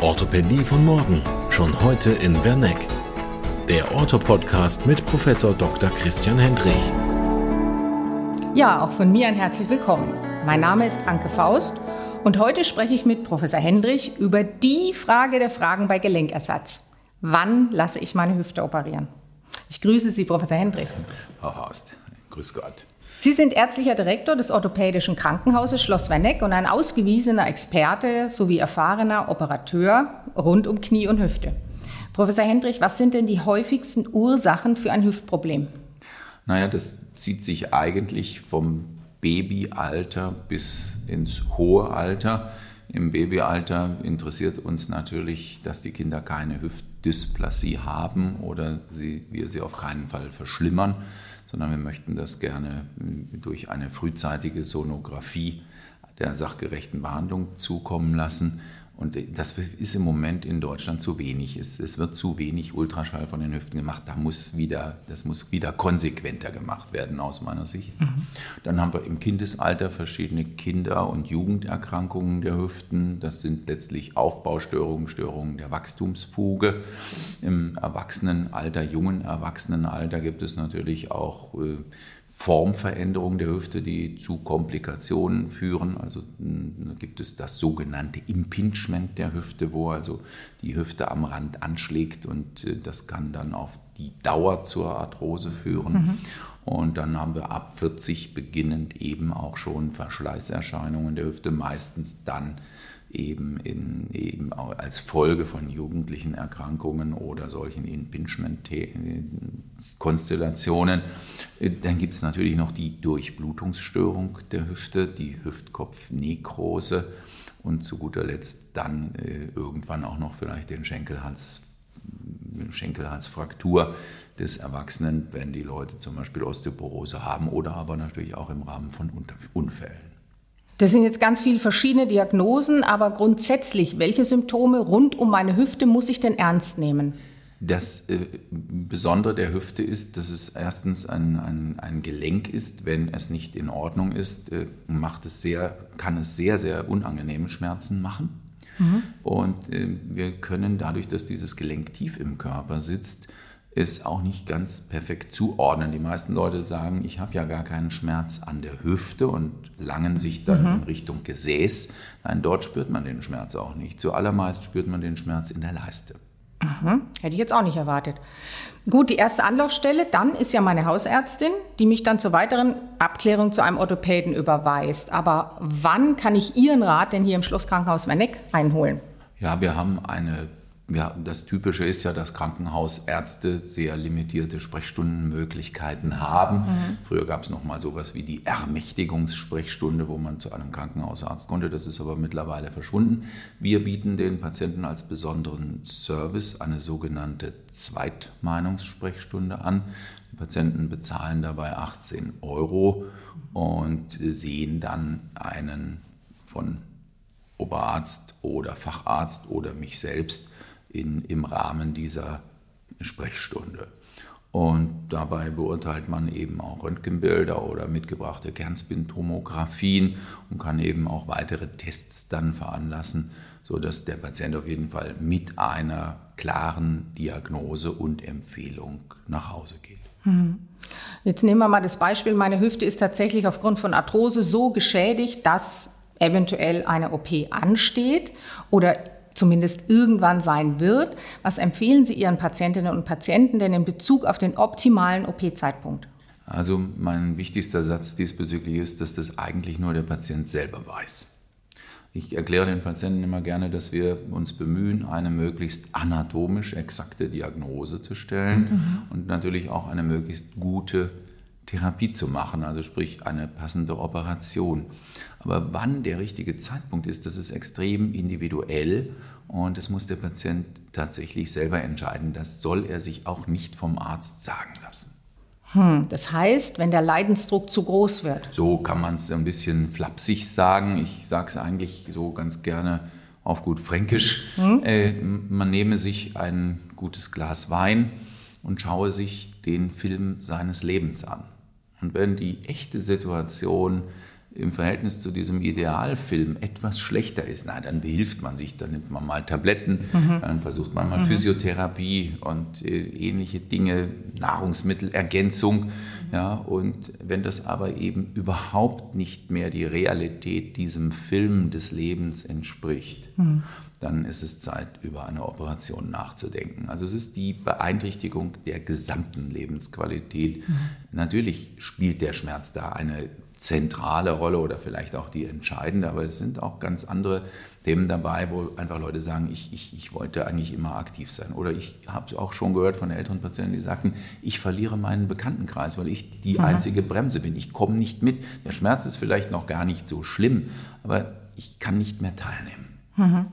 Orthopädie von morgen, schon heute in Werneck. Der Ortho-Podcast mit Professor Dr. Christian Hendrich. Ja, auch von mir ein herzlich willkommen. Mein Name ist Anke Faust und heute spreche ich mit Professor Hendrich über die Frage der Fragen bei Gelenkersatz. Wann lasse ich meine Hüfte operieren? Ich grüße Sie, Professor Hendrich. Frau Horst, grüß Gott. Sie sind ärztlicher Direktor des Orthopädischen Krankenhauses Schloss Werneck und ein ausgewiesener Experte sowie erfahrener Operateur rund um Knie und Hüfte. Professor Hendrich, was sind denn die häufigsten Ursachen für ein Hüftproblem? Naja, das zieht sich eigentlich vom Babyalter bis ins hohe Alter. Im Babyalter interessiert uns natürlich, dass die Kinder keine Hüftdysplasie haben oder sie, wir sie auf keinen Fall verschlimmern sondern wir möchten das gerne durch eine frühzeitige Sonographie der sachgerechten Behandlung zukommen lassen. Und das ist im Moment in Deutschland zu wenig. Es, es, wird zu wenig Ultraschall von den Hüften gemacht. Da muss wieder, das muss wieder konsequenter gemacht werden, aus meiner Sicht. Mhm. Dann haben wir im Kindesalter verschiedene Kinder- und Jugenderkrankungen der Hüften. Das sind letztlich Aufbaustörungen, Störungen der Wachstumsfuge. Im Erwachsenenalter, jungen Erwachsenenalter gibt es natürlich auch äh, Formveränderungen der Hüfte, die zu Komplikationen führen. Also gibt es das sogenannte Impingement der Hüfte, wo also die Hüfte am Rand anschlägt und äh, das kann dann auf die Dauer zur Arthrose führen. Mhm. Und dann haben wir ab 40 beginnend eben auch schon Verschleißerscheinungen der Hüfte, meistens dann eben, in, eben als Folge von jugendlichen Erkrankungen oder solchen Impingement-Konstellationen. Dann gibt es natürlich noch die Durchblutungsstörung der Hüfte, die Hüftkopfnekrose und zu guter Letzt dann äh, irgendwann auch noch vielleicht den Schenkelhals, Schenkelhalsfraktur des Erwachsenen, wenn die Leute zum Beispiel Osteoporose haben oder aber natürlich auch im Rahmen von Unfällen. Das sind jetzt ganz viele verschiedene Diagnosen, aber grundsätzlich, welche Symptome rund um meine Hüfte muss ich denn ernst nehmen? Das äh, Besondere der Hüfte ist, dass es erstens ein, ein, ein, Gelenk ist. Wenn es nicht in Ordnung ist, äh, macht es sehr, kann es sehr, sehr unangenehme Schmerzen machen. Mhm. Und äh, wir können dadurch, dass dieses Gelenk tief im Körper sitzt, ist auch nicht ganz perfekt zuordnen. Die meisten Leute sagen, ich habe ja gar keinen Schmerz an der Hüfte und langen sich dann mhm. in Richtung Gesäß. Nein, dort spürt man den Schmerz auch nicht. Zuallermeist spürt man den Schmerz in der Leiste. Mhm. Hätte ich jetzt auch nicht erwartet. Gut, die erste Anlaufstelle dann ist ja meine Hausärztin, die mich dann zur weiteren Abklärung zu einem Orthopäden überweist. Aber wann kann ich Ihren Rat denn hier im Schlosskrankenhaus Werneck einholen? Ja, wir haben eine ja, das Typische ist ja, dass Krankenhausärzte sehr limitierte Sprechstundenmöglichkeiten haben. Mhm. Früher gab es noch mal sowas wie die Ermächtigungssprechstunde, wo man zu einem Krankenhausarzt konnte. Das ist aber mittlerweile verschwunden. Wir bieten den Patienten als besonderen Service eine sogenannte Zweitmeinungssprechstunde an. Die Patienten bezahlen dabei 18 Euro und sehen dann einen von Oberarzt oder Facharzt oder mich selbst in, im Rahmen dieser Sprechstunde. Und dabei beurteilt man eben auch Röntgenbilder oder mitgebrachte Kernspintomographien und kann eben auch weitere Tests dann veranlassen, sodass der Patient auf jeden Fall mit einer klaren Diagnose und Empfehlung nach Hause geht. Hm. Jetzt nehmen wir mal das Beispiel, meine Hüfte ist tatsächlich aufgrund von Arthrose so geschädigt, dass eventuell eine OP ansteht oder zumindest irgendwann sein wird. Was empfehlen Sie Ihren Patientinnen und Patienten denn in Bezug auf den optimalen OP-Zeitpunkt? Also mein wichtigster Satz diesbezüglich ist, dass das eigentlich nur der Patient selber weiß. Ich erkläre den Patienten immer gerne, dass wir uns bemühen, eine möglichst anatomisch exakte Diagnose zu stellen mhm. und natürlich auch eine möglichst gute Therapie zu machen, also sprich eine passende Operation. Aber wann der richtige Zeitpunkt ist, das ist extrem individuell und das muss der Patient tatsächlich selber entscheiden. Das soll er sich auch nicht vom Arzt sagen lassen. Hm, das heißt, wenn der Leidensdruck zu groß wird. So kann man es ein bisschen flapsig sagen. Ich sage es eigentlich so ganz gerne auf gut Fränkisch. Hm? Äh, man nehme sich ein gutes Glas Wein und schaue sich den Film seines Lebens an. Und wenn die echte Situation im Verhältnis zu diesem Idealfilm etwas schlechter ist, na, dann behilft man sich, dann nimmt man mal Tabletten, mhm. dann versucht man mal mhm. Physiotherapie und äh, ähnliche Dinge, Nahrungsmittelergänzung. Ja, und wenn das aber eben überhaupt nicht mehr die Realität diesem Film des Lebens entspricht, mhm dann ist es Zeit, über eine Operation nachzudenken. Also es ist die Beeinträchtigung der gesamten Lebensqualität. Mhm. Natürlich spielt der Schmerz da eine zentrale Rolle oder vielleicht auch die entscheidende, aber es sind auch ganz andere Themen dabei, wo einfach Leute sagen, ich, ich, ich wollte eigentlich immer aktiv sein. Oder ich habe auch schon gehört von älteren Patienten, die sagten, ich verliere meinen Bekanntenkreis, weil ich die mhm. einzige Bremse bin. Ich komme nicht mit. Der Schmerz ist vielleicht noch gar nicht so schlimm, aber ich kann nicht mehr teilnehmen. Mhm.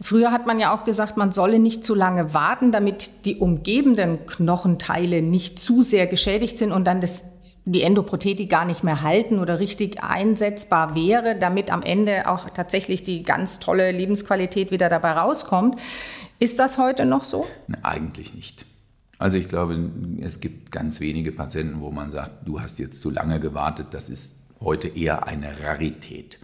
Früher hat man ja auch gesagt, man solle nicht zu lange warten, damit die umgebenden Knochenteile nicht zu sehr geschädigt sind und dann das, die Endoprothetik gar nicht mehr halten oder richtig einsetzbar wäre, damit am Ende auch tatsächlich die ganz tolle Lebensqualität wieder dabei rauskommt. Ist das heute noch so? Eigentlich nicht. Also ich glaube, es gibt ganz wenige Patienten, wo man sagt, du hast jetzt zu lange gewartet. Das ist heute eher eine Rarität.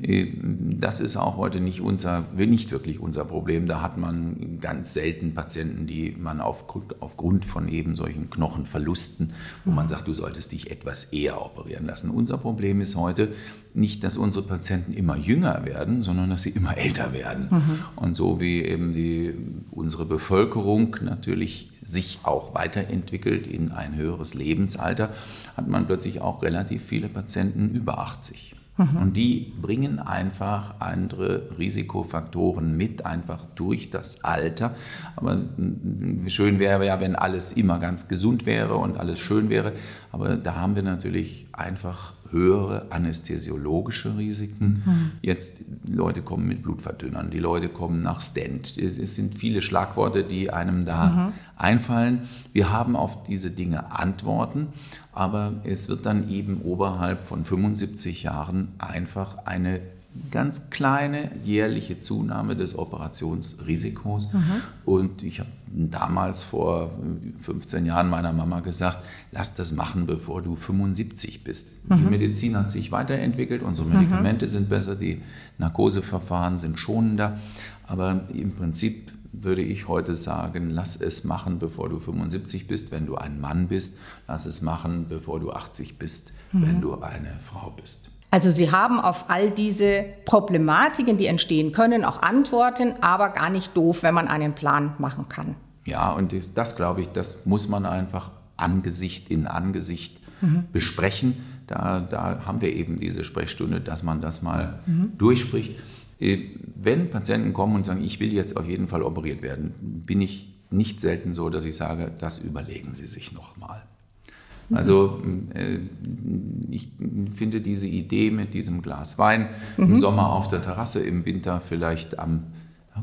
Das ist auch heute nicht unser, nicht wirklich unser Problem. Da hat man ganz selten Patienten, die man aufgrund, aufgrund von eben solchen Knochenverlusten, wo man sagt, du solltest dich etwas eher operieren lassen. Unser Problem ist heute nicht, dass unsere Patienten immer jünger werden, sondern dass sie immer älter werden. Mhm. Und so wie eben die, unsere Bevölkerung natürlich sich auch weiterentwickelt in ein höheres Lebensalter, hat man plötzlich auch relativ viele Patienten über 80. Mhm. Und die bringen einfach andere Risikofaktoren mit, einfach durch das Alter. Aber schön wäre ja, wenn alles immer ganz gesund wäre und alles schön wäre. Aber da haben wir natürlich einfach höhere anästhesiologische Risiken. Mhm. Jetzt, die Leute kommen mit Blutverdünnern, die Leute kommen nach Stent. Es sind viele Schlagworte, die einem da mhm. einfallen. Wir haben auf diese Dinge Antworten, aber es wird dann eben oberhalb von 75 Jahren einfach eine ganz kleine jährliche Zunahme des Operationsrisikos. Mhm. Und ich habe damals vor 15 Jahren meiner Mama gesagt, lass das machen, bevor du 75 bist. Mhm. Die Medizin hat sich weiterentwickelt, unsere. Medikamente mhm. sind besser, die Narkoseverfahren sind schonender. Aber im Prinzip würde ich heute sagen, lass es machen, bevor du 75 bist, wenn du ein Mann bist. Lass es machen, bevor du 80 bist, wenn mhm. du eine Frau bist. Also Sie haben auf all diese Problematiken, die entstehen können, auch Antworten, aber gar nicht doof, wenn man einen Plan machen kann. Ja, und das, das glaube ich, das muss man einfach Angesicht in Angesicht mhm. besprechen. Da, da, haben wir eben diese Sprechstunde, dass man das mal mhm. durchspricht. Äh, wenn Patienten kommen und sagen, ich will jetzt auf jeden Fall operiert werden, bin ich nicht selten so, dass ich sage, das überlegen Sie sich nochmal. Also äh, ich finde diese Idee mit diesem Glas Wein mhm. im Sommer auf der Terrasse, im Winter vielleicht am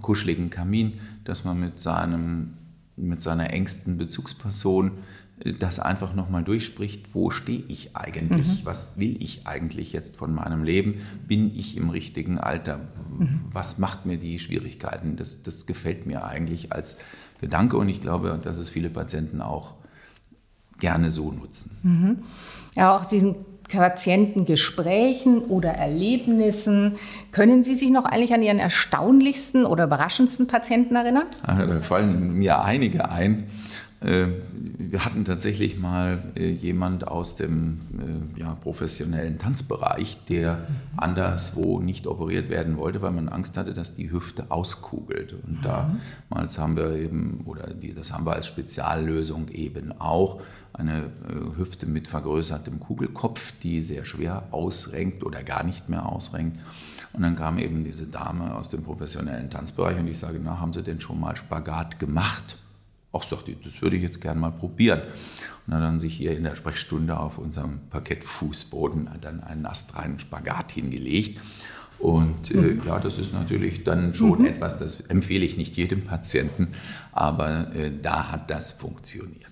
kuscheligen Kamin, dass man mit, seinem, mit seiner engsten Bezugsperson äh, das einfach nochmal durchspricht, wo stehe ich eigentlich, mhm. was will ich eigentlich jetzt von meinem Leben, bin ich im richtigen Alter, mhm. was macht mir die Schwierigkeiten, das, das gefällt mir eigentlich als Gedanke und ich glaube, dass es viele Patienten auch gerne so nutzen. Mhm. Ja, auch diesen Patientengesprächen oder Erlebnissen. Können Sie sich noch eigentlich an Ihren erstaunlichsten oder überraschendsten Patienten erinnern? Da fallen mir einige ein. Äh, wir hatten tatsächlich mal äh, jemand aus dem äh, ja, professionellen Tanzbereich, der anderswo nicht operiert werden wollte, weil man Angst hatte, dass die Hüfte auskugelt. Und damals haben wir eben, oder die, das haben wir als Speziallösung eben auch, eine Hüfte mit vergrößertem Kugelkopf, die sehr schwer ausrenkt oder gar nicht mehr ausrenkt. Und dann kam eben diese Dame aus dem professionellen Tanzbereich und ich sage, na, haben Sie denn schon mal Spagat gemacht? Ach, sagt die, das würde ich jetzt gerne mal probieren. Und hat dann sich hier in der Sprechstunde auf unserem Parkettfußboden dann einen astreinen Spagat hingelegt. Und äh, mhm. ja, das ist natürlich dann schon mhm. etwas, das empfehle ich nicht jedem Patienten, aber äh, da hat das funktioniert.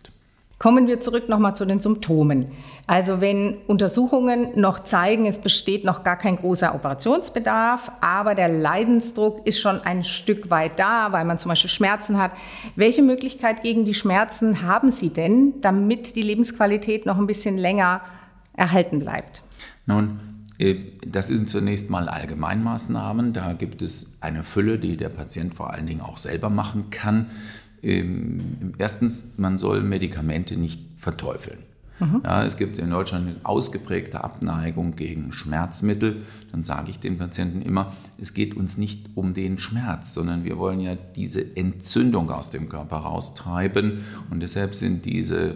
Kommen wir zurück nochmal zu den Symptomen. Also wenn Untersuchungen noch zeigen, es besteht noch gar kein großer Operationsbedarf, aber der Leidensdruck ist schon ein Stück weit da, weil man zum Beispiel Schmerzen hat. Welche Möglichkeit gegen die Schmerzen haben Sie denn, damit die Lebensqualität noch ein bisschen länger erhalten bleibt? Nun, Äh, das sind zunächst mal Allgemeinmaßnahmen. Da gibt es eine Fülle, die der Patient vor allen Dingen auch selber machen kann. Ähm, erstens, man soll Medikamente nicht verteufeln. Mhm. Ja, es gibt in Deutschland eine ausgeprägte Abneigung gegen Schmerzmittel. Dann sage ich den Patienten immer, es geht uns nicht um den Schmerz, sondern wir wollen ja diese Entzündung aus dem Körper raustreiben. Und deshalb sind diese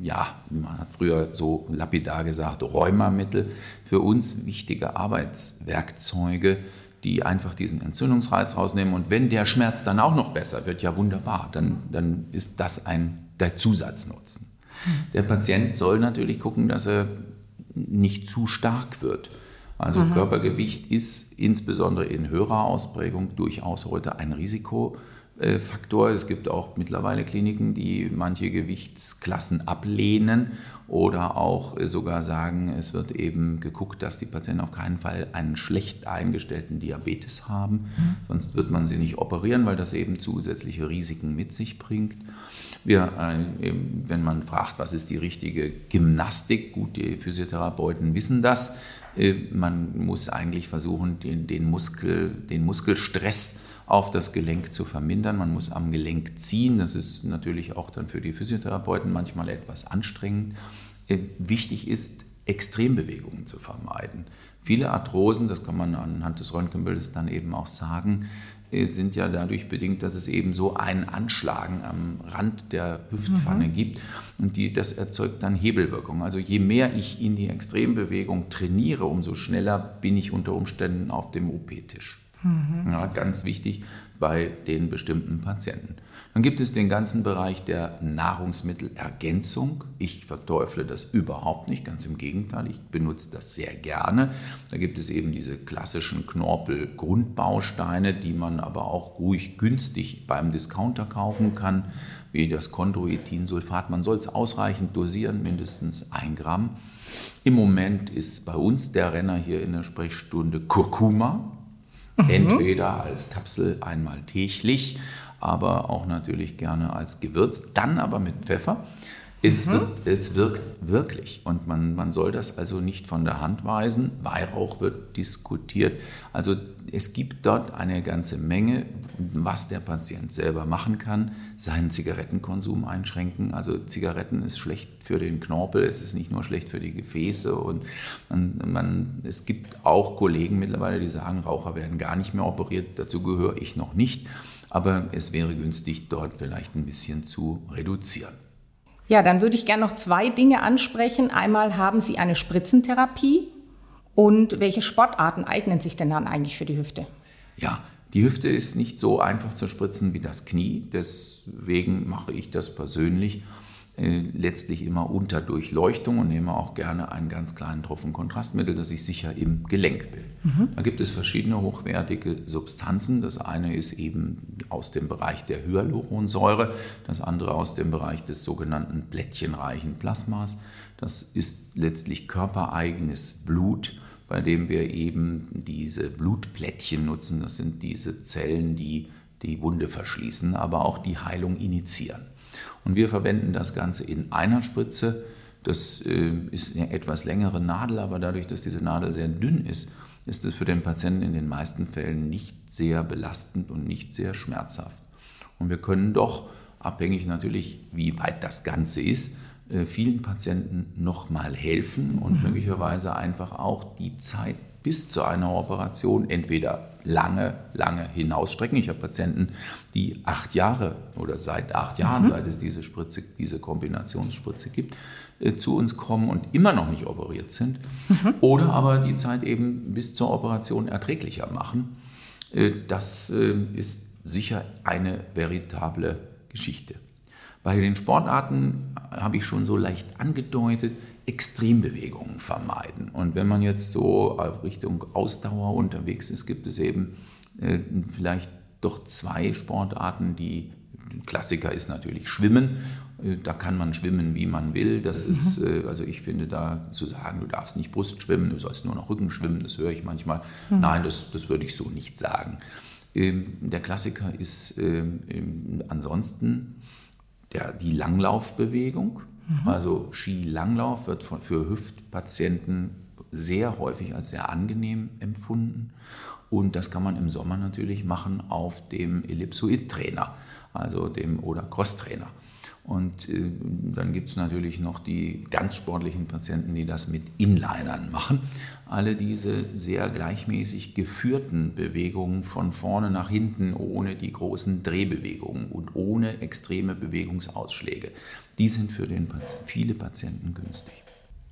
ja, man hat früher so lapidar gesagt, Rheumamittel, für uns wichtige Arbeitswerkzeuge, die einfach diesen Entzündungsreiz rausnehmen. Und wenn der Schmerz dann auch noch besser wird, ja wunderbar, dann, dann ist das ein der Zusatznutzen. Der Patient soll natürlich gucken, dass er nicht zu stark wird. Also mhm. Körpergewicht ist insbesondere in höherer Ausprägung durchaus heute ein Risiko Faktor. Es gibt auch mittlerweile Kliniken, die manche Gewichtsklassen ablehnen oder auch äh, sogar sagen, es wird eben geguckt, dass die Patienten auf keinen Fall einen schlecht eingestellten Diabetes haben. Mhm. Sonst wird man sie nicht operieren, weil das eben zusätzliche Risiken mit sich bringt. Wir, äh, wenn man fragt, was ist die richtige Gymnastik, gut, die Physiotherapeuten wissen das. Man muss eigentlich versuchen, den, den, Muskel, den Muskelstress auf das Gelenk zu vermindern. Man muss am Gelenk ziehen. Das ist natürlich auch dann für die Physiotherapeuten manchmal etwas anstrengend. Äh, wichtig ist, Extrembewegungen zu vermeiden. Viele Arthrosen, das kann man anhand des Röntgenbildes dann eben auch sagen, äh, sind ja dadurch bedingt, dass es eben so ein Anschlagen am Rand der Hüftpfanne mhm. gibt und die, das erzeugt dann Hebelwirkung. Also je mehr ich in die Extrembewegung trainiere, umso schneller bin ich unter Umständen auf dem OP-Tisch. Mhm. Ja, ganz wichtig bei den bestimmten Patienten. Dann gibt es den ganzen Bereich der Nahrungsmittelergänzung. Ich verteufle das überhaupt nicht, ganz im Gegenteil, ich benutze das sehr gerne. Da gibt es eben diese klassischen Knorpel-Grundbausteine, die man aber auch ruhig günstig beim Discounter kaufen kann, wie das Chondroitinsulfat. Man soll es ausreichend dosieren, mindestens ein Gramm. Im Moment ist bei uns der Renner hier in der Sprechstunde Kurkuma. Mhm. Entweder als Kapsel einmal täglich, aber auch natürlich gerne als Gewürz, dann aber mit Pfeffer. Es, mhm. wirkt, es wirkt wirklich und man, man soll das also nicht von der Hand weisen. Weihrauch wird diskutiert. Also es gibt dort eine ganze Menge, was der Patient selber machen kann. Seinen Zigarettenkonsum einschränken. Also Zigaretten ist schlecht für den Knorpel, es ist nicht nur schlecht für die Gefäße. Und man, man, es gibt auch Kollegen mittlerweile, die sagen, Raucher werden gar nicht mehr operiert. Dazu gehöre ich noch nicht. Aber es wäre günstig, dort vielleicht ein bisschen zu reduzieren. Ja, dann würde ich gerne noch zwei Dinge ansprechen. Einmal haben Sie eine Spritzentherapie und welche Sportarten eignen sich denn dann eigentlich für die Hüfte? Ja, die Hüfte ist nicht so einfach zu spritzen wie das Knie. Deswegen mache ich das persönlich letztlich immer unter Durchleuchtung und nehme auch gerne einen ganz kleinen Tropfen Kontrastmittel, das ich sicher im Gelenk bilde. Mhm. Da gibt es verschiedene hochwertige Substanzen. Das eine ist eben aus dem Bereich der Hyaluronsäure, das andere aus dem Bereich des sogenannten plättchenreichen Plasmas. Das ist letztlich körpereigenes Blut, bei dem wir eben diese Blutplättchen nutzen. Das sind diese Zellen, die die Wunde verschließen, aber auch die Heilung initiieren. Und wir verwenden das Ganze in einer Spritze. Das äh, ist eine etwas längere Nadel, aber dadurch, dass diese Nadel sehr dünn ist, ist es für den Patienten in den meisten Fällen nicht sehr belastend und nicht sehr schmerzhaft. Und wir können doch, abhängig natürlich, wie weit das Ganze ist, äh, vielen Patienten nochmal helfen und mhm. möglicherweise einfach auch die Zeit bis zu einer Operation entweder lange, lange hinausstrecken. Ich habe Patienten, die acht Jahre oder seit acht Jahren, mhm. seit es diese Spritze, diese Kombinationsspritze gibt, äh, zu uns kommen und immer noch nicht operiert sind. Mhm. Oder aber die Zeit eben bis zur Operation erträglicher machen. Äh, das äh, ist sicher eine veritable Geschichte. Bei den Sportarten habe ich schon so leicht angedeutet, Extrembewegungen vermeiden. Und wenn man jetzt so Richtung Ausdauer unterwegs ist, gibt es eben äh, vielleicht doch zwei Sportarten, die Klassiker ist natürlich Schwimmen. Äh, da kann man schwimmen, wie man will. Das mhm. ist, äh, also ich finde da zu sagen, du darfst nicht Brust schwimmen, du sollst nur noch Rücken schwimmen, das höre ich manchmal. Mhm. Nein, das, das würde ich so nicht sagen. Ähm, der Klassiker ist ähm, ansonsten der, die Langlaufbewegung. Mhm. Also Skilanglauf wird für Hüftpatienten sehr häufig als sehr angenehm empfunden. Und das kann man im Sommer natürlich machen auf dem Ellipsoid-Trainer, also dem oder Cross-Trainer. Und äh, dann gibt es natürlich noch die ganz sportlichen Patienten, die das mit Inlinern machen. Alle diese sehr gleichmäßig geführten Bewegungen von vorne nach hinten, ohne die großen Drehbewegungen und ohne extreme Bewegungsausschläge, die sind für den, viele Patienten günstig.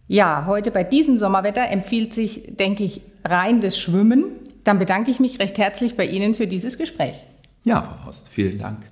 Ja, heute bei diesem Sommerwetter empfiehlt sich, denke ich, rein das Schwimmen. Dann bedanke ich mich recht herzlich bei Ihnen für dieses Gespräch. Ja, Frau Horst, vielen Dank.